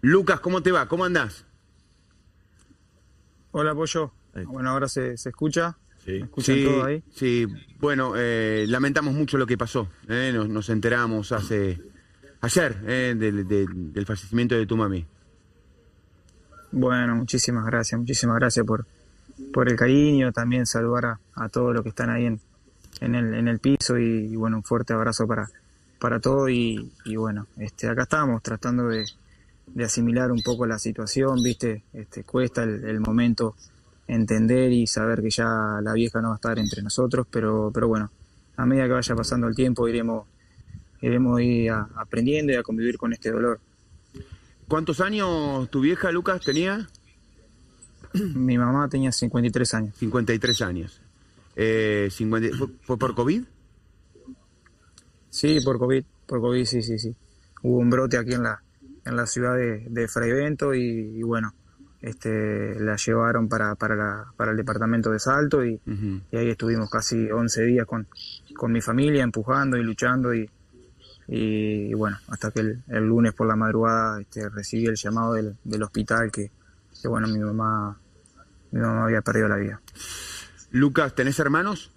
Lucas, ¿cómo te va? ¿Cómo andás? Hola, Pollo. Bueno, ahora se, se escucha. Sí. ¿Me escuchan sí, todo ahí? sí. bueno, eh, lamentamos mucho lo que pasó. eh, Nos, nos enteramos hace ayer eh, del, del- del fallecimiento de tu mami. Bueno, muchísimas gracias, muchísimas gracias por, por el cariño. También saludar a, a todos los que están ahí en, en, el, en el piso y, y, bueno, un fuerte abrazo para, para todos. Y, y bueno, este, acá estamos tratando de, de asimilar un poco la situación, ¿viste? Este, cuesta el, el momento entender y saber que ya la vieja no va a estar entre nosotros, pero, pero bueno, a medida que vaya pasando el tiempo iremos, iremos ir a- aprendiendo y a convivir con este dolor. ¿Cuántos años tu vieja, Lucas, tenía? Mi mamá tenía 53 años. 53 años. Eh, 50 ¿fue, fue por COVID? Sí, por COVID, por COVID, sí, sí, sí. Hubo un brote aquí en la, en la ciudad de, de Fraivento y, y bueno, este, la llevaron para, para, la, para el departamento de Salto y, ahí estuvimos casi 11 días con, con mi familia empujando y luchando y, y, bueno, hasta que el, el lunes por la madrugada este, recibí el llamado del, del hospital que, que bueno, mi mamá, mi mamá había perdido la vida. Lucas, ¿tenés hermanos?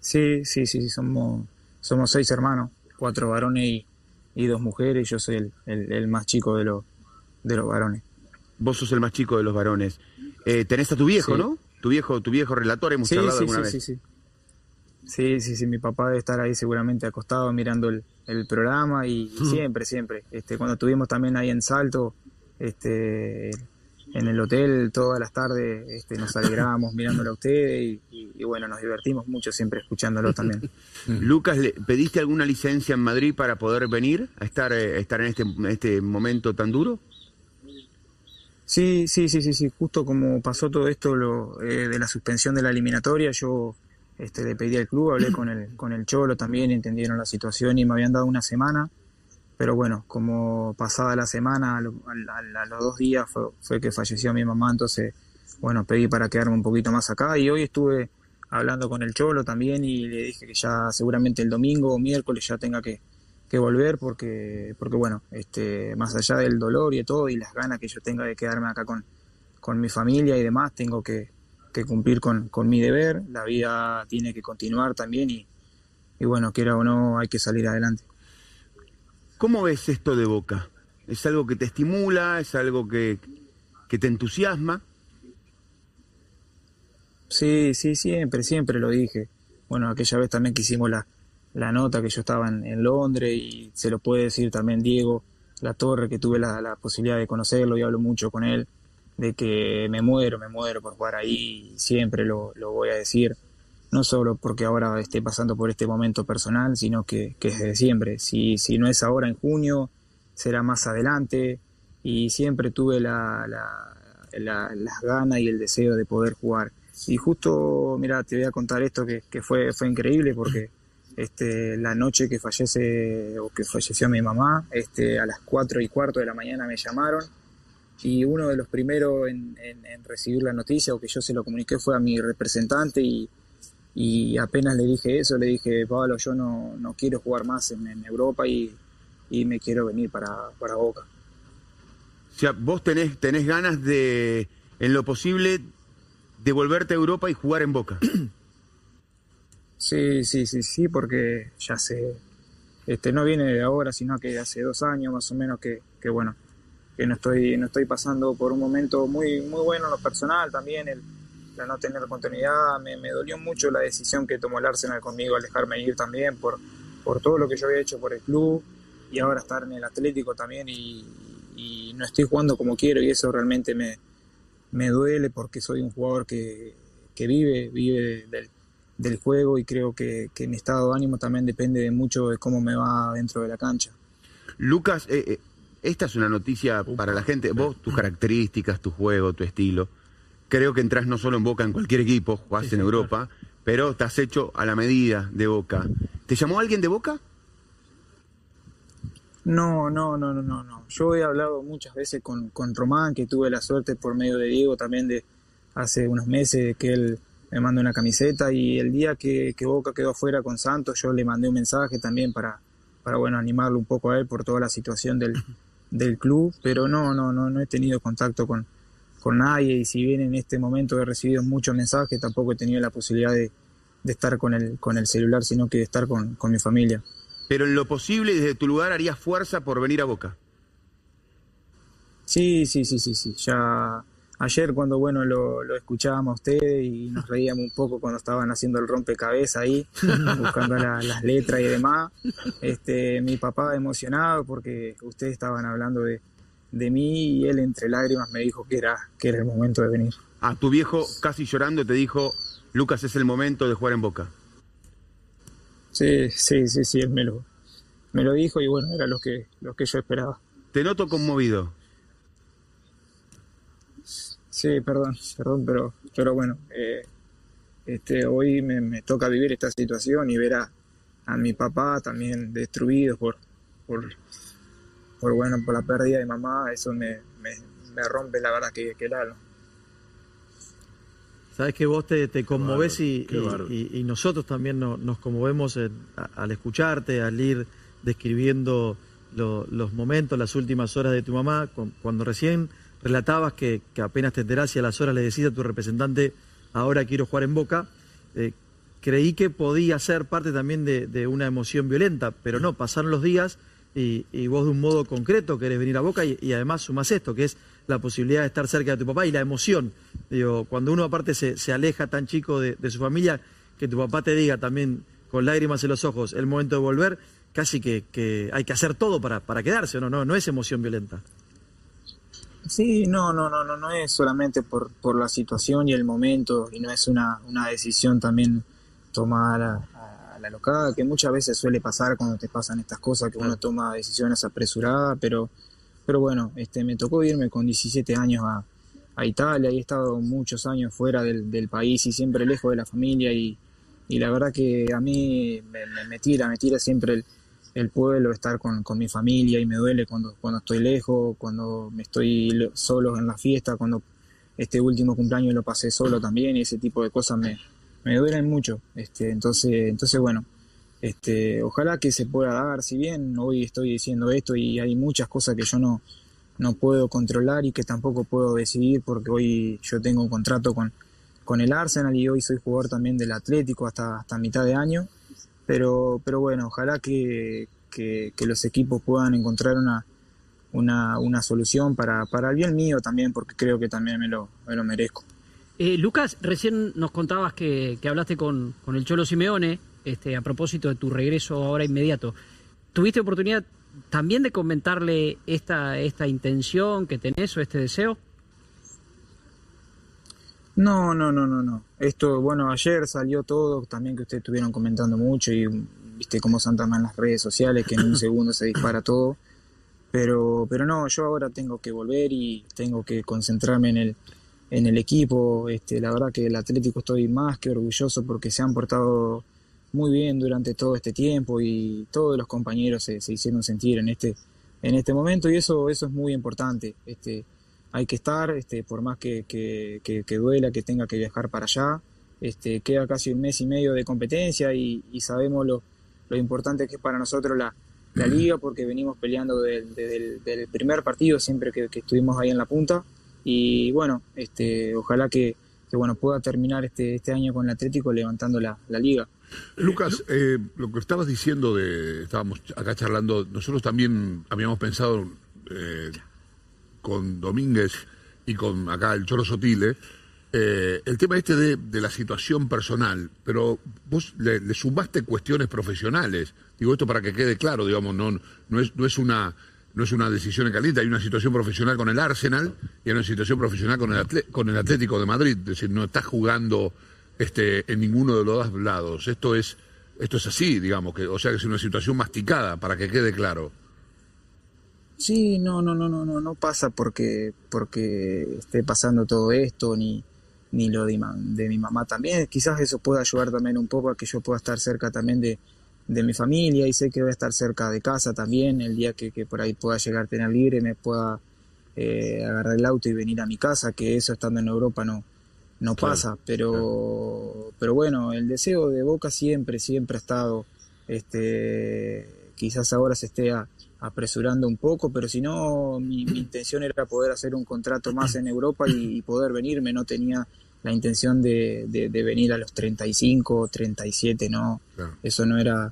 Sí, sí, sí, sí, somos, somos seis hermanos, cuatro varones y, y dos mujeres. Yo soy el, el, el más chico de los, de los varones. Vos sos el más chico de los varones. Eh, tenés a tu viejo, Sí. ¿no? Tu viejo, tu viejo relator, hemos Sí, charlado sí, alguna sí, vez. sí, sí. Sí, sí, sí, mi papá debe estar ahí seguramente acostado mirando el, el programa y siempre, siempre. Este, cuando estuvimos también ahí en Salto, este, en el hotel todas las tardes, este, nos alegrábamos mirándolo a ustedes y, y- y bueno, nos divertimos mucho siempre escuchándolo también. Lucas, ¿le- ¿pediste alguna licencia en Madrid para poder venir a estar, eh, estar en, este, este momento tan duro? Sí, sí, sí, sí, sí. Justo como pasó todo esto lo, eh, de la suspensión de la eliminatoria, yo este, le pedí al club, hablé con el, con el Cholo también, entendieron la situación y me habían dado una semana. Pero bueno, como pasada la semana, a, lo- a- a- a los dos días fue, fue que falleció mi mamá, entonces, bueno, pedí para quedarme un poquito más acá. Y hoy estuve hablando con el Cholo también y le dije que ya seguramente el domingo o miércoles ya tenga que, volver porque, porque bueno, este, más allá del dolor y de todo y las ganas que yo tenga de quedarme acá con, con mi familia y demás, tengo que, cumplir con, con mi deber, la vida tiene que continuar también y, y bueno, quiera o no, hay que salir adelante. ¿Cómo ves esto de Boca? ¿Es algo que te estimula? ¿Es algo que, que te entusiasma? Sí, sí, siempre, siempre lo dije. Bueno, aquella vez también que hicimos la, la nota que yo estaba en, Londres y se lo puede decir también Diego La Torre, que tuve la, la posibilidad de conocerlo y hablo mucho con él, de que me muero, me muero por jugar ahí, siempre lo, lo voy a decir. No solo porque ahora esté pasando por este momento personal, sino que, que es de siempre. Si, si no es ahora en junio, será más adelante. Y siempre tuve la, la, la- las ganas y el deseo de poder jugar. Y justo, mira, te voy a contar esto que, fue, fue increíble porque este, la noche que fallece que falleció mi mamá, este, a las 4 y cuarto de la mañana me llamaron y uno de los primeros en, recibir la noticia o que yo se lo comuniqué fue a mi representante y apenas le dije eso, le dije, Pablo, yo no, no quiero jugar más en, en Europa y, y me quiero venir para, para Boca. O sea, vos tenés, tenés ganas de, en lo posible, de volverte a Europa y jugar en Boca. Sí, sí, sí, sí, porque ya sé, este, no viene de ahora, sino que hace dos años más o menos que, que bueno, que no estoy, no estoy pasando por un momento muy, muy bueno en lo personal también, el, la no tener continuidad, me, me dolió mucho la decisión que tomó el Arsenal conmigo al dejarme ir también por, por todo lo que yo había hecho por el club y ahora estar en el Atlético también y, y no estoy jugando como quiero y eso realmente me, me duele porque soy un jugador que, que vive, vive del, del juego y creo que, que mi estado de ánimo también depende de mucho de cómo me va dentro de la cancha. Lucas, eh, eh, esta es una noticia para la gente. Vos, tus características, tu juego, tu estilo. Creo que entras no solo en Boca, en cualquier equipo, jugás en Europa, pero estás hecho a la medida de Boca. ¿Te llamó alguien de Boca? No, no, no, no, no, no. Yo he hablado muchas veces con, con Román, que tuve la suerte por medio de Diego también de hace unos meses que él me mandó una camiseta y el día que, que Boca quedó afuera con Santos yo le mandé un mensaje también para, para bueno, animarlo un poco a él por toda la situación del, del club, pero no, no, no, no he tenido contacto con, con nadie y si bien en este momento he recibido muchos mensajes, tampoco he tenido la posibilidad de, de estar con el, con el celular, sino que de estar con, con mi familia. Pero en lo posible, desde tu lugar, harías fuerza por venir a Boca. Sí, sí, sí, sí, sí. Ya ayer cuando bueno lo, lo escuchábamos a usted y nos reíamos un poco cuando estaban haciendo el rompecabezas ahí, buscando las letras y demás. Este, mi papá emocionado porque ustedes estaban hablando de, de mí y él entre lágrimas me dijo que era, que era el momento de venir. Ah, tu viejo casi llorando te dijo, Lucas, es el momento de jugar en Boca. Sí, sí, sí, sí, él me lo, me lo dijo y bueno, era lo que, lo que yo esperaba. Te noto conmovido. Sí, perdón, perdón, pero, pero bueno, eh, este, hoy me, me, toca vivir esta situación y ver a, a mi papá también destruido por, por, por, bueno, por la pérdida de mamá, eso me, me, me rompe la verdad que, que el alma. Sabes que vos te, te conmoves y, y, y, nosotros también no, nos conmovemos en, a, al escucharte, al ir describiendo lo, los momentos, las últimas horas de tu mamá, con, cuando recién relatabas que, que, apenas te enterás y a las horas le decís a tu representante, ahora quiero jugar en Boca, eh, creí que podía ser parte también de, de, una emoción violenta, pero no, pasaron los días y, y vos de un modo concreto querés venir a Boca y, y además sumás esto, que es la posibilidad de estar cerca de tu papá y la emoción. Digo, cuando uno aparte se, se aleja tan chico de, de, su familia, que tu papá te diga también con lágrimas en los ojos el momento de volver, casi que, que hay que hacer todo para, para quedarse, ¿no? No, no es emoción violenta. Sí, no, no, no, no, no es solamente por, por la situación y el momento, y no es una, una decisión también tomada la locada, que muchas veces suele pasar cuando te pasan estas cosas, que uno toma decisiones apresuradas, pero pero bueno, este, me tocó irme con 17 años a, a Italia y he estado muchos años fuera del, del, país y siempre lejos de la familia y, y la verdad que a mí me, me, tira, me tira siempre el, el pueblo, estar con, con, mi familia y me duele cuando, cuando estoy lejos, cuando me estoy solo en la fiesta, cuando este último cumpleaños lo pasé solo también y ese tipo de cosas me, me duelen mucho. Este, entonces, entonces bueno, este, ojalá que se pueda dar, si bien hoy estoy diciendo esto y hay muchas cosas que yo no, no puedo controlar y que tampoco puedo decidir porque hoy yo tengo un contrato con, con el Arsenal y hoy soy jugador también del Atlético hasta, hasta mitad de año. Pero, pero bueno, ojalá que, que, que los equipos puedan encontrar una, una, una solución para, para el bien mío también, porque creo que también me lo, me lo merezco. Eh, Lucas, recién nos contabas que, que hablaste con, con el Cholo Simeone este, a propósito de tu regreso ahora inmediato. ¿Tuviste oportunidad también de comentarle esta, esta intención que tenés o este deseo? No, no, no, no, no. Esto, bueno, ayer salió todo, también que ustedes estuvieron comentando mucho y viste cómo Santa en las redes sociales, que en un segundo se dispara todo. Pero, pero no, yo ahora tengo que volver y tengo que concentrarme en el, en el equipo. Este, la verdad que el Atlético estoy más que orgulloso porque se han portado muy bien durante todo este tiempo y todos los compañeros se, se, hicieron sentir en este, en este momento y eso, eso es muy importante. Este, hay que estar, este, por más que, que, que, que, duela, que tenga que viajar para allá. Este, queda casi un mes y medio de competencia y, y sabemos lo, lo, importante que es para nosotros la, la liga porque venimos peleando del, del primer partido siempre que, que, estuvimos ahí en la punta y bueno, este, ojalá que, que bueno, pueda terminar este, este año con el Atlético levantando la, la liga. Lucas, eh, lo que estabas diciendo de, estábamos acá charlando, nosotros también habíamos pensado eh, con Domínguez y con acá el Choro Sotile, eh, el tema este de, de, la situación personal, pero vos le, le, sumaste cuestiones profesionales. Digo esto para que quede claro, digamos, no, no, es, no es una no es una decisión en caliente, hay una situación profesional con el Arsenal y hay una situación profesional con el, con el Atlético de Madrid, es decir, no estás jugando este, en ninguno de los dos lados. Esto es, esto es así, digamos, que, o sea que es una situación masticada, para que quede claro. Sí, no, no, no, no, no, no pasa porque, porque esté pasando todo esto, ni, ni lo de, de mi mamá también. Quizás eso pueda ayudar también un poco a que yo pueda estar cerca también de, de mi familia y sé que voy a estar cerca de casa también. El día que, que por ahí pueda llegar a tener libre, me pueda eh, agarrar el auto y venir a mi casa, que eso estando en Europa no, no claro, pasa, pero, claro. pero bueno, el deseo de Boca siempre, siempre ha estado, este, quizás ahora se esté a, apresurando un poco, pero si no, mi, intención era poder hacer un contrato más en Europa y, poder venirme, no tenía la intención de, venir a los 35 o 37, no, eso no era,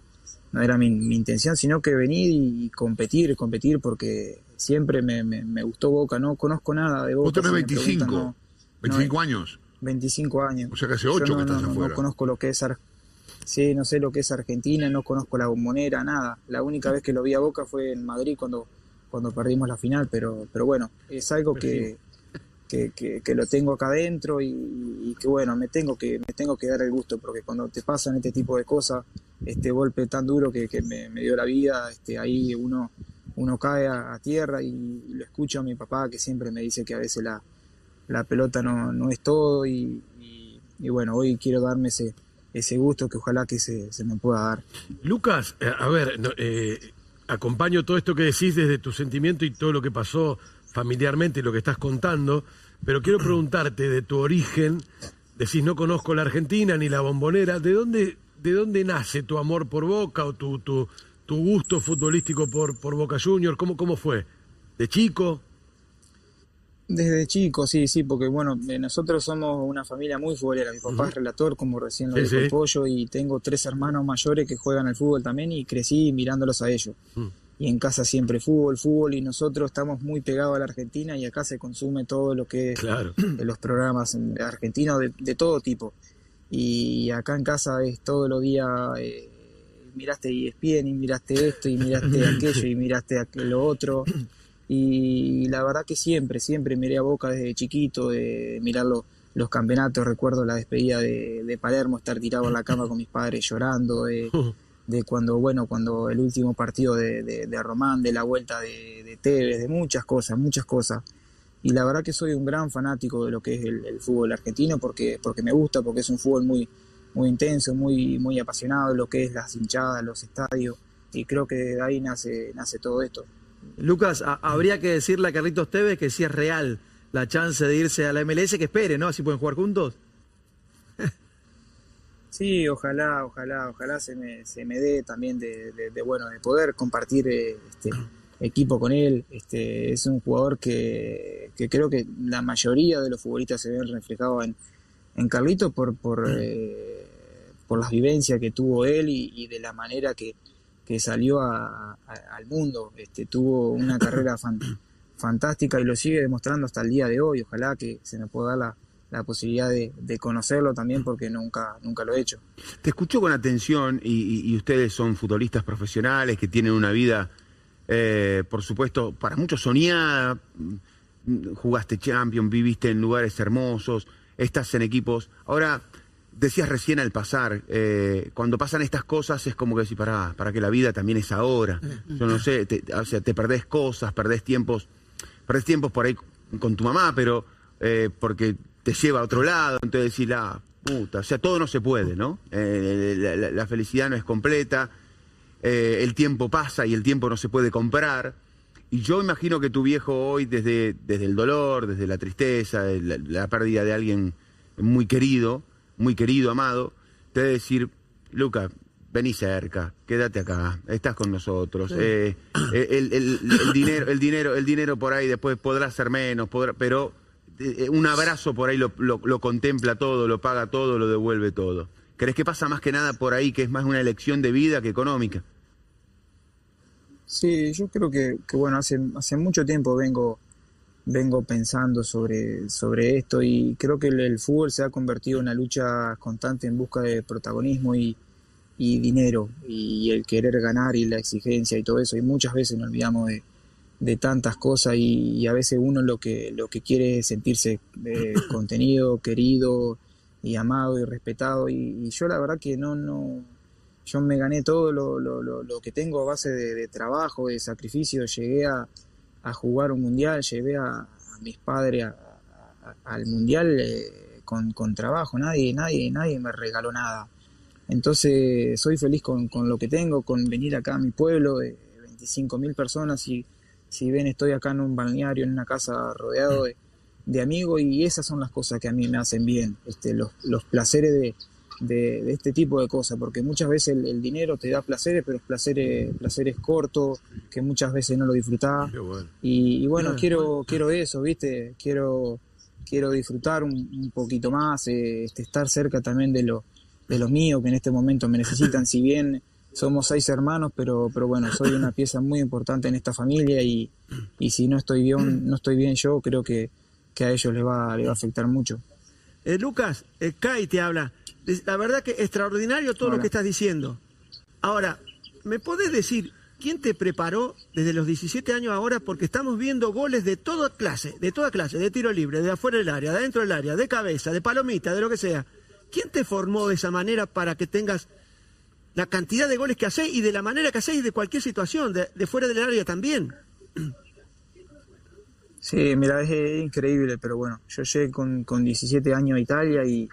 no era mi, intención, sino que venir y, competir, competir, porque siempre me, me, gustó Boca, no conozco nada de Boca. Vos tenés 25, 25 años. 25 años. O sea que hace 8 que estás afuera. No conozco lo que es Sí, no sé lo que es Argentina, no conozco la bombonera, nada. La única vez que lo vi a Boca fue en Madrid cuando, cuando perdimos la final, pero, pero bueno, es algo que, que, lo tengo acá adentro y, que bueno, me tengo que, me tengo que dar el gusto, porque cuando te pasan este tipo de cosas, este golpe tan duro que, me, dio la vida, este, ahí uno, uno cae a, tierra y, lo escucho a mi papá que siempre me dice que a veces la, la pelota no, no es todo y, bueno, hoy quiero darme ese ese gusto que ojalá que se, me pueda dar. Lucas, eh, a ver, eh, acompaño todo esto que decís desde tu sentimiento y todo lo que pasó familiarmente lo que estás contando, pero quiero preguntarte de tu origen, decís no conozco la Argentina ni la bombonera, ¿de dónde, de dónde nace tu amor por Boca o tu, tu, tu gusto futbolístico por, por Boca Junior? ¿Cómo, ¿Cómo fue? ¿De chico? Desde chico, sí, sí, porque bueno, eh, nosotros somos una familia muy futbolera. Mi papá es relator, como recién lo dijo el pollo, y tengo tres hermanos mayores que juegan al fútbol también y crecí mirándolos a ellos. Mm. Y en casa siempre fútbol, fútbol, y nosotros estamos muy pegados a la Argentina y acá se consume todo lo que es de los programas argentinos de, de, todo tipo. Y acá en casa es todos los días, eh, miraste ESPN y miraste esto y miraste aquello y miraste aquello otro. Y la verdad que siempre, siempre miré a Boca desde chiquito, de mirar los, campeonatos. Recuerdo la despedida de, Palermo, estar tirado en la cama con mis padres llorando, de, cuando, bueno, cuando el último partido de, Román, de la vuelta de, Tevez, de muchas cosas, muchas cosas. Y la verdad que soy un gran fanático de lo que es el, fútbol argentino porque, porque me gusta, porque es un fútbol muy, muy intenso, muy, muy apasionado, lo que es las hinchadas, los estadios. Y creo que de ahí nace, nace todo esto. Lucas, habría que decirle a Carlitos Tevez que si es real la chance de irse a la MLS, que espere, ¿no? Así pueden jugar juntos. Sí, ojalá, ojalá, ojalá se me, se me dé también de, bueno, de poder compartir eh, este equipo con él. Este, es un jugador que, creo que la mayoría de los futbolistas se ven reflejados en, en Carlitos por, por, eh, por las vivencias que tuvo él y de la manera que, que salió al mundo, este, tuvo una carrera fantástica y lo sigue demostrando hasta el día de hoy. Ojalá que se me pueda dar la, posibilidad de, conocerlo también porque nunca, nunca lo he hecho. Te escucho con atención y, ustedes son futbolistas profesionales que tienen una vida, eh, por supuesto, para muchos soñada, jugaste Champions, viviste en lugares hermosos, estás en equipos. Ahora, decías recién al pasar, eh, cuando pasan estas cosas es como que decís, para, para que la vida también es ahora. Yo no sé, te, o sea, te perdés cosas, perdés tiempos, perdés tiempos por ahí con tu mamá, pero eh, porque te lleva a otro lado, entonces decís, la puta, o sea, todo no se puede, ¿no? Eh, la, felicidad no es completa, el tiempo pasa y el tiempo no se puede comprar. Y yo imagino que tu viejo hoy, desde, desde el dolor, desde la tristeza, la pérdida de alguien muy querido, muy querido, amado, te debe decir, Luca, vení cerca, quédate acá, estás con nosotros. Eh, eh, el, dinero, el dinero, el dinero por ahí después podrá ser menos, podrá, pero eh, un abrazo por ahí lo, lo, contempla todo, lo paga todo, lo devuelve todo. ¿Crees que pasa más que nada por ahí, que es más una elección de vida que económica? Sí, yo creo que, bueno, hace, hace mucho tiempo vengo vengo pensando sobre, sobre esto y creo que el, fútbol se ha convertido en una lucha constante en busca de protagonismo y, dinero y el querer ganar y la exigencia y todo eso y muchas veces nos olvidamos de, tantas cosas y, a veces uno lo que, lo que quiere es sentirse eh, contenido, querido y amado y respetado y, yo la verdad que no, no, yo me gané todo lo, lo, lo, que tengo a base de trabajo, de sacrificio, llegué a a jugar un mundial, llevé a, mis padres al mundial eh, con, trabajo, nadie, nadie, nadie me regaló nada. Entonces soy feliz con, lo que tengo, con venir acá a mi pueblo de 25 mil personas y si ven estoy acá en un balneario, en una casa rodeado de, amigos y esas son las cosas que a mí me hacen bien, este, los, los placeres de, de, este tipo de cosas, porque muchas veces el, dinero te da placeres, pero es placeres, placeres cortos, que muchas veces no lo disfrutás. Y, bueno, quiero, quiero eso, ¿viste? Quiero, quiero disfrutar un, poquito más, eh, este, estar cerca también de, lo, de los míos que en este momento me necesitan, si bien somos seis hermanos, pero, pero bueno, soy una pieza muy importante en esta familia y, y si no estoy bien, no estoy bien yo, creo que, que a ellos les va, les va a afectar mucho. Eh, Lucas, eh, Kai te habla. La verdad que extraordinario todo lo que estás diciendo. Ahora, ¿me podés decir quién te preparó desde los 17 años ahora? Porque estamos viendo goles de toda clase, de toda clase, de tiro libre, de afuera del área, de adentro del área, de cabeza, de palomita, de lo que sea. ¿Quién te formó de esa manera para que tengas la cantidad de goles que hacéis y de la manera que hacéis de cualquier situación, de, de fuera del área también? Sí, mira, es increíble, pero bueno, yo llegué con, con 17 años a Italia y,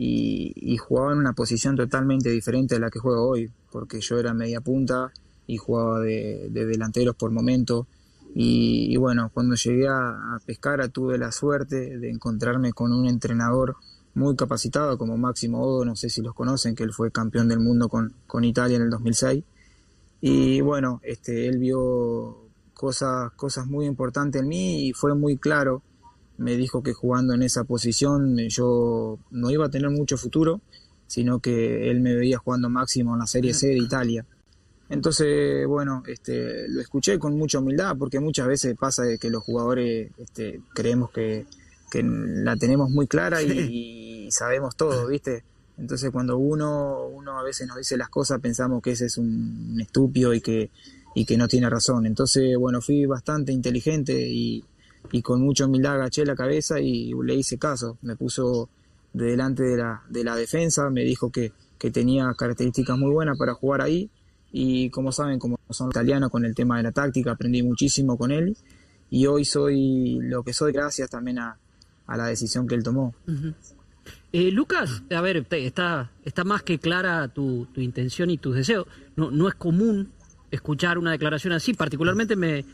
y, jugaba en una posición totalmente diferente a la que juego hoy, porque yo era media punta y jugaba de, delanteros por momento. Y, bueno, cuando llegué a, Pescara tuve la suerte de encontrarme con un entrenador muy capacitado como Máximo Odo, no sé si los conocen, que él fue campeón del mundo con, con Italia en el 2006. Y bueno, este, él vio cosas, cosas muy importantes en mí y fue muy claro. Me dijo que jugando en esa posición yo no iba a tener mucho futuro, sino que él me veía jugando máximo en la Serie C de Italia. Entonces, bueno, este, lo escuché con mucha humildad, porque muchas veces pasa de que los jugadores este, creemos que, la tenemos muy clara y, sabemos todo, ¿viste? Entonces, cuando uno, uno a veces nos dice las cosas, pensamos que ese es un estúpido y que, y que no tiene razón. Entonces, bueno, fui bastante inteligente y, con mucha humildad agaché la cabeza y le hice caso. Me puso delante de la, de la defensa, me dijo que, que tenía características muy buenas para jugar ahí y como saben, como son italianos con el tema de la táctica, aprendí muchísimo con él y hoy soy lo que soy gracias también a, la decisión que él tomó. Eh, Lucas, a ver, está, está más que clara tu, tu intención y tus deseos. No, no es común escuchar una declaración así. Particularmente me,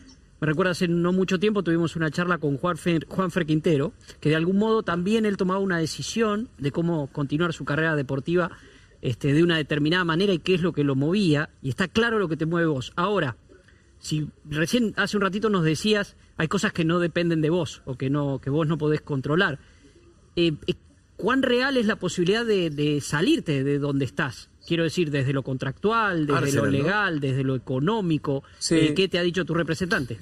me recuerda hace no mucho tiempo tuvimos una charla con Juan Fer, Quintero, que de algún modo también él tomaba una decisión de cómo continuar su carrera deportiva este, de una determinada manera y qué es lo que lo movía. Y está claro lo que te mueve vos. Ahora, si recién hace un ratito nos decías hay cosas que no dependen de vos o que no que vos no podés controlar. Eh, eh, ¿Cuán real es la posibilidad de, de salirte de donde estás? Quiero decir, desde lo contractual, desde lo legal, desde lo económico. Eh, ¿Qué te ha dicho tu representante?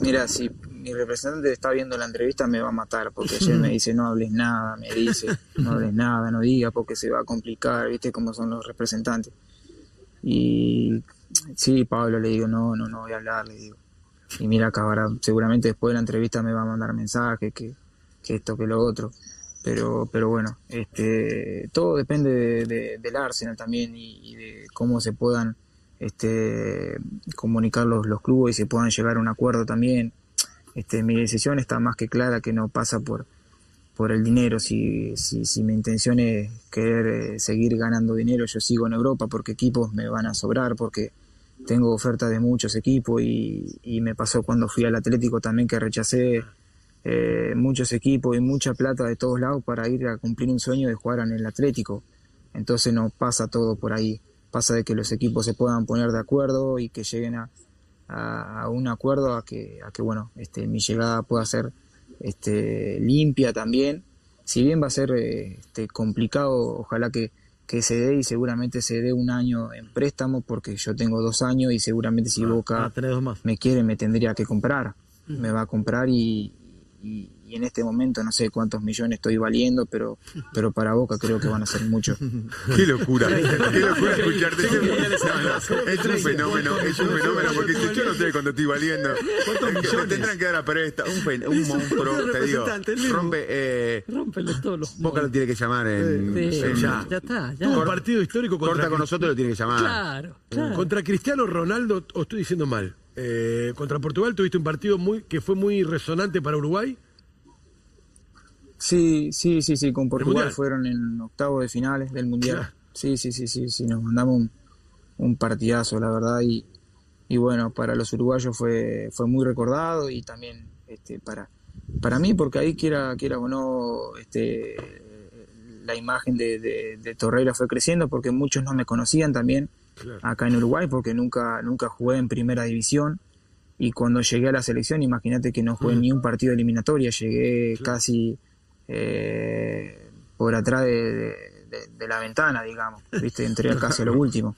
Mira, si mi representante está viendo la entrevista me va a matar, porque ayer me dice no hables nada, me dice no hables nada, no digas porque se va a complicar, viste cómo son los representantes. Y sí, Pablo, le digo, no, no, no voy a hablar, le digo. Y mira, acabará, seguramente después de la entrevista me va a mandar mensajes, que, que esto, que lo otro. Pero pero bueno este todo depende del Arsenal también y, de cómo se puedan este comunicar los, los clubes y se puedan llegar a un acuerdo también. Este mi decisión está más que clara que no pasa por por el dinero. Si, si, si mi intención es querer eh, seguir ganando dinero yo sigo en Europa porque equipos me van a sobrar porque tengo ofertas de muchos equipos y, me pasó cuando fui al Atlético también que rechacé eh, muchos equipos y mucha plata de todos lados para ir a cumplir un sueño de jugar en el Atlético. Entonces no pasa todo por ahí. Pasa de que los equipos se puedan poner de acuerdo y que lleguen a, a, un acuerdo a que, a que bueno, este, mi llegada pueda ser este, limpia también. Si bien va a ser este, complicado, ojalá que, que se dé y seguramente se dé un año en préstamo porque yo tengo dos años y seguramente si ah, Boca ah, me quiere me tendría que comprar. Me va a comprar y, y, en este momento no sé cuántos millones estoy valiendo, pero, pero para Boca creo que van a ser muchos. Qué locura, qué locura escucharte. es un fenómeno, es un fenómeno, porque yo no sé cuánto estoy valiendo. ¿Cuántos millones? tendrán que dar a presta, un, un monstruo, te digo. Rompe, eh, todos los Boca lo tiene que llamar en, ya. ya está, ya. Un partido histórico contra Corta con nosotros lo tiene que llamar. Claro, claro. Contra Cristiano Ronaldo, os estoy diciendo mal. Eh, contra Portugal tuviste un partido muy que fue muy resonante para Uruguay. Sí, sí, sí, sí, con Portugal fueron en octavos de finales del Mundial. Sí, sí, sí, sí, sí, nos mandamos un, partidazo, la verdad, y, y, bueno, para los uruguayos fue, fue muy recordado y también este, para, para mí, porque ahí quiera, quiera o no, este, la imagen de, de, Torreira fue creciendo porque muchos no me conocían también acá en Uruguay porque nunca, nunca jugué en primera división. Y cuando llegué a la selección, imagínate que no jugué mm. ni un partido de eliminatoria, llegué casi eh, por atrás de, la ventana, digamos, viste, entré al caso lo último.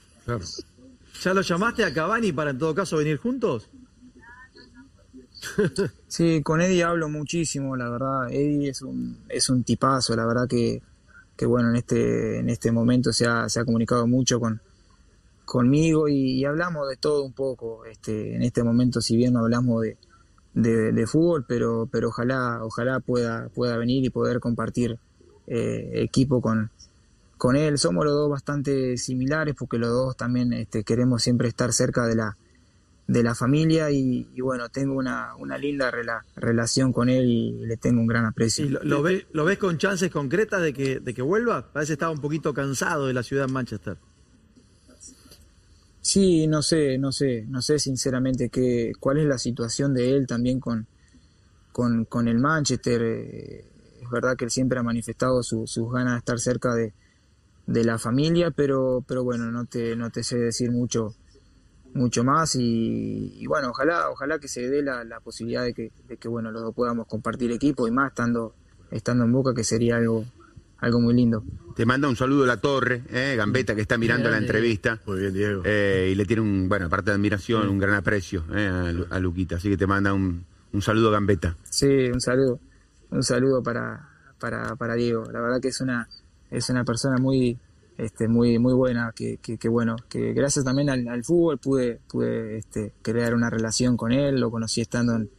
¿Ya lo llamaste a Cavani para en todo caso venir juntos? Sí, con Eddie hablo muchísimo, la verdad. Eddie es un, es un tipazo, la verdad que, que bueno, en este, en este momento se ha, se ha comunicado mucho con, conmigo y, hablamos de todo un poco. Este, en este momento, si bien no hablamos de, de, fútbol, pero, pero ojalá, ojalá pueda, pueda venir y poder compartir eh, equipo con, con él. Somos los dos bastante similares porque los dos también este, queremos siempre estar cerca de la, de la familia y, bueno, tengo una, una linda relación con él y le tengo un gran aprecio. lo, ves, ¿Lo ves con chances concretas de que, de que vuelva? Parece que estaba un poquito cansado de la ciudad de Manchester. Sí, no sé, no sé, no sé sinceramente qué, cuál es la situación de él también con, con, con el Manchester. Eh, es verdad que él siempre ha manifestado sus ganas de estar cerca de, de la familia, pero, pero bueno, no te, no te sé decir mucho mucho más y, bueno, ojalá, ojalá que se dé la, posibilidad de que, de que, bueno, los dos podamos compartir equipo y más estando, estando en Boca, que sería algo, algo muy lindo. Te manda un saludo a la torre, eh, Gambetta, que está mirando la entrevista. Muy bien, Diego. Eh, y le tiene un, bueno, aparte de admiración, un gran aprecio eh, a, Luquita. Así que te manda un, un saludo, Gambetta. Sí, un saludo. Un saludo para, para, para Diego. La verdad que es una, es una persona muy, este, muy, muy buena, que, que, bueno, que gracias también al, fútbol pude, pude este, crear una relación con él, lo conocí estando en,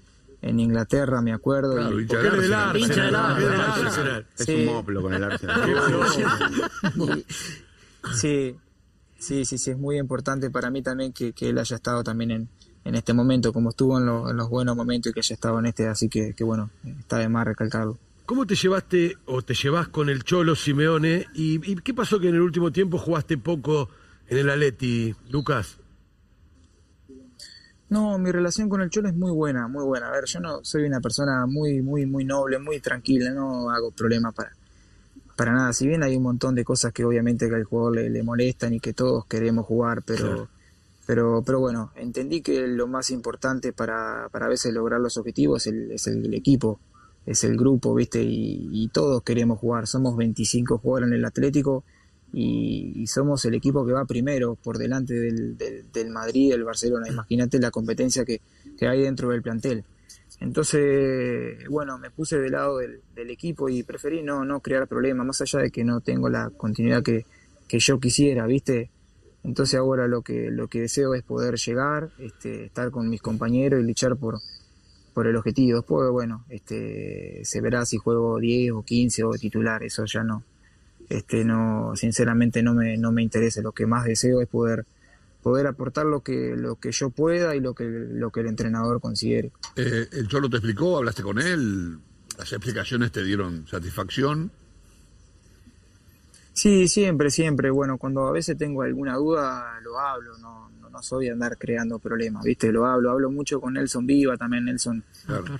en Inglaterra, me acuerdo. Claro, hincha del Arsenal. Es un moplo con el Arsenal. sí, sí, sí, sí, es muy importante para mí también que, que él haya estado también en, en este momento, como estuvo en, en, los buenos momentos y que haya estado en este, así que, que bueno, está de más recalcarlo. ¿Cómo te llevaste o te llevas con el Cholo Simeone? ¿Y, qué pasó que en el último tiempo jugaste poco en el Atleti, Lucas? No, mi relación con el Cholo es muy buena, muy buena. A ver, yo no soy una persona muy, muy, muy noble, muy tranquila, no hago problemas para, para nada. Si bien hay un montón de cosas que obviamente que al jugador le, molestan y que todos queremos jugar, pero, pero, pero bueno, entendí que lo más importante para, para a veces lograr los objetivos es el, es el equipo es el grupo, ¿viste? Y, todos queremos jugar. Somos 25 jugadores en el Atlético y, somos el equipo que va primero por delante del, Madrid, del Barcelona. Imagínate la competencia que, hay dentro del plantel. Entonces, bueno, me puse del lado del, equipo y preferí no, no crear problemas, más allá de que no tengo la continuidad que, que yo quisiera, ¿viste? Entonces ahora lo que, lo que deseo es poder llegar, este, estar con mis compañeros y luchar por, por el objetivo. Después, bueno, este, se verá si juego 10 o 15 o titular, eso ya no. Este, no, sinceramente no me, no me interesa. Lo que más deseo es poder, poder aportar lo que, lo que yo pueda y lo que, lo que el entrenador considere. Eh, ¿El Cholo te explicó? ¿Hablaste con él? ¿Las explicaciones te dieron satisfacción? Sí, siempre, siempre. Bueno, cuando a veces tengo alguna duda, lo hablo, no, no soy andar creando problemas, ¿viste? Lo hablo, hablo mucho con Nelson Viva, también Nelson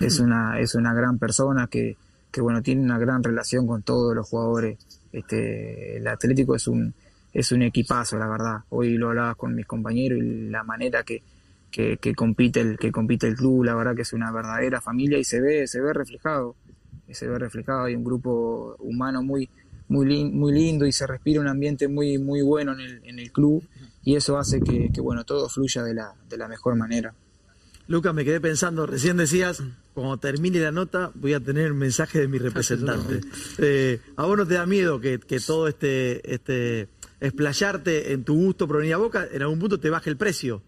es una es una gran persona que, que bueno, tiene una gran relación con todos los jugadores. Este, el Atlético es un es un equipazo, la verdad. Hoy lo hablaba con mis compañeros y la manera que, que, compite el que compite el club, la verdad que es una verdadera familia y se ve se ve reflejado, se ve reflejado hay un grupo humano muy muy, muy lindo y se respira un ambiente muy muy bueno en el, en el club y eso hace que, bueno, todo fluya de la, de la mejor manera. Lucas, me quedé pensando, recién decías, cuando termine la nota voy a tener un mensaje de mi representante. Eh, ¿A vos no te da miedo que, todo este, este explayarte en tu gusto por venir a Boca, en algún punto te baje el precio?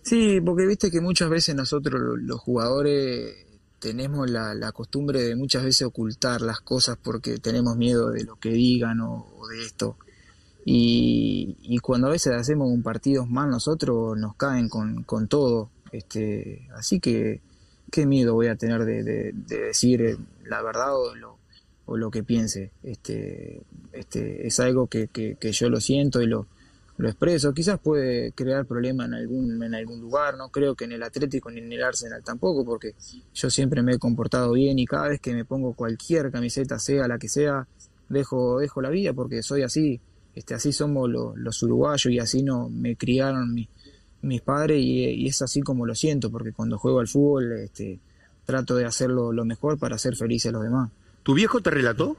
Sí, porque viste que muchas veces nosotros los jugadores tenemos la, costumbre de muchas veces ocultar las cosas porque tenemos miedo de lo que digan o de esto. Y, cuando a veces hacemos un partido mal nosotros nos caen con, con todo. Este, así que qué miedo voy a tener de, decir la verdad o lo, o lo que piense. Este, este, es algo que, que, yo lo siento y lo, lo expreso. Quizás puede crear problema en algún, en algún lugar, no creo que en el Atlético ni en el Arsenal tampoco, porque yo siempre me he comportado bien y cada vez que me pongo cualquier camiseta, sea la que sea, dejo, dejo la vida porque soy así, este, así somos los uruguayos y así no me criaron mis padres y, es así como lo siento, porque cuando juego al fútbol este, trato de hacerlo lo mejor para hacer felices a los demás. ¿Tu viejo te relató?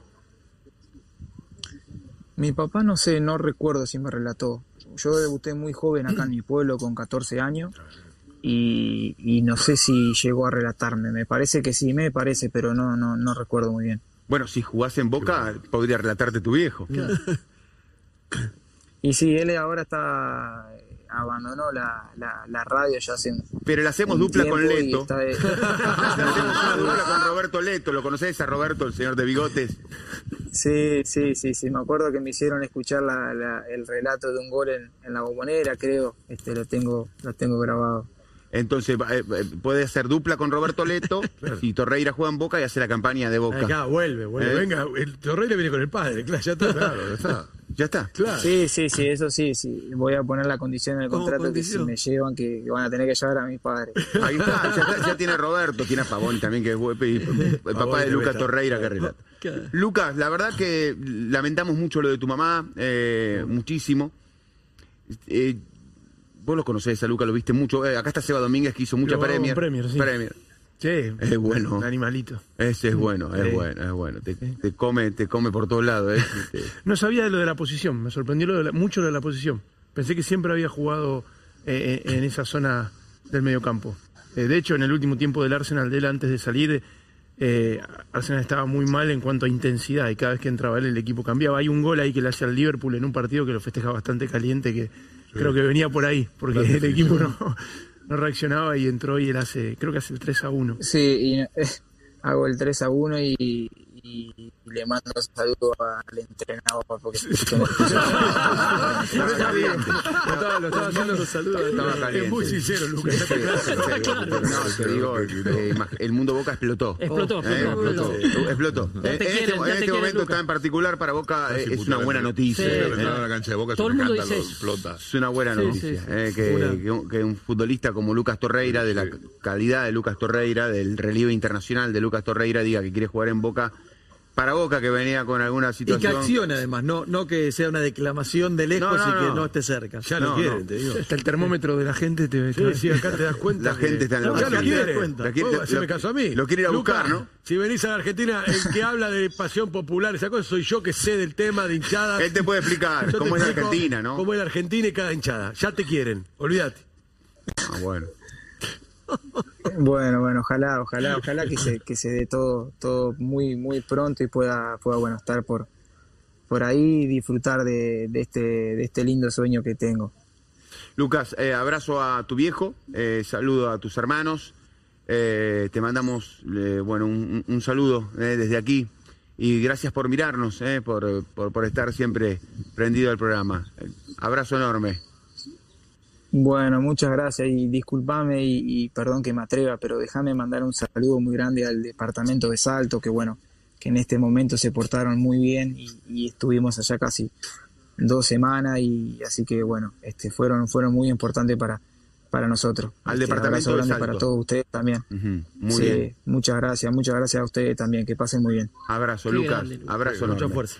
Mi papá no sé, no recuerdo si me relató. Yo debuté muy joven acá en mi pueblo con 14 años y, no sé si llegó a relatarme. Me parece que sí, me parece, pero no, no, no recuerdo muy bien. Bueno, si jugás en Boca, podría relatarte tu viejo. y sí, él ahora está abandonó la, la, radio ya hace Pero le hacemos dupla con Leto. le hacemos dupla con Roberto Leto. ¿Lo conoces a Roberto, el señor de bigotes? Sí, sí, sí, sí. Me acuerdo que me hicieron escuchar el relato de un gol en, la bombonera, creo. Este lo tengo, lo tengo grabado. Entonces eh, eh, puede hacer dupla con Roberto Leto y Torreira juega en Boca y hace la campaña de Boca. Acá, vuelve, vuelve. ¿Eh? Venga, el Torreira viene con el padre, claro, ya está. Claro, ya está. Ya está. Claro. Sí, sí, sí, eso sí, sí. Voy a poner la condición en el contrato que si me llevan, que, van a tener que llevar a mi padre. Ahí está, ya, tiene Roberto, tiene a Pavón también, que es el papá de Lucas Torreira que relata. Lucas, la verdad que lamentamos mucho lo de tu mamá, eh, muchísimo. Eh, vos lo conocés a Lucas, lo viste mucho. Eh, acá está Seba Domínguez que hizo mucha Premier. Premier, sí. Premier. Sí, es bueno. Un animalito. Ese es bueno, es bueno, es bueno. Te, come, te come por todos lados. ¿eh? no sabía de lo de la posición, me sorprendió lo de mucho lo de la posición. Pensé que siempre había jugado eh, eh, en esa zona del mediocampo. de hecho, en el último tiempo del Arsenal de él, antes de salir, Arsenal estaba muy mal en cuanto a intensidad y cada vez que entraba él el equipo cambiaba. Hay un gol ahí que le hace al Liverpool en un partido que lo festeja bastante caliente, que creo que venía por ahí, porque el equipo no, no reaccionaba y entró y él hace, creo que hace el 3 a 1. Sí, y, eh, hago el 3 a 1 y, y le mando un saludo al entrenador porque está bien. Lo estaba, haciendo un saludo es muy sincero Lucas. No te digo eh, el mundo Boca explotó. Explotó explotó, explotó. en este, este momento está en particular para Boca es una buena noticia todo el mundo dice es una buena noticia que un futbolista como Lucas Torreira de la calidad de Lucas Torreira del relieve internacional de Lucas Torreira diga que quiere jugar en Boca para Boca que venía con alguna situación. Y que accione además, no, no que sea una declamación de lejos y que no. esté cerca. Ya lo quieren, te digo. Hasta el termómetro de la gente te sí, sí, acá te das cuenta. La gente está en la Ya lo quiere. La se me casó a mí. Lo quiere ir a buscar, ¿no? Si venís a la Argentina, el que habla de pasión popular, esa cosa, soy yo que sé del tema de hinchadas. Él te puede explicar cómo es la Argentina, ¿no? Cómo es la Argentina y cada hinchada. Ya te quieren, olvídate. Ah, bueno. Bueno, bueno, ojalá, ojalá, ojalá que se, que se dé todo, todo muy, muy pronto y pueda, pueda bueno, estar por, por ahí y disfrutar de, este, de este lindo sueño que tengo. Lucas, eh, abrazo a tu viejo, eh, saludo a tus hermanos, eh, te mandamos bueno un, un saludo desde aquí y gracias por mirarnos, por, por, por estar siempre prendido al programa. Abrazo enorme. Bueno, muchas gracias y discúlpame y, perdón que me atreva, pero déjame mandar un saludo muy grande al departamento de Salto, que bueno, que en este momento se portaron muy bien y, estuvimos allá casi dos semanas y así que bueno, este fueron fueron muy importantes para para nosotros. Al este, departamento de Salto. para todos ustedes también. Muy bien. Muchas gracias, muchas gracias a ustedes también, que pasen muy bien. Abrazo, Lucas. Abrazo, Mucha fuerza.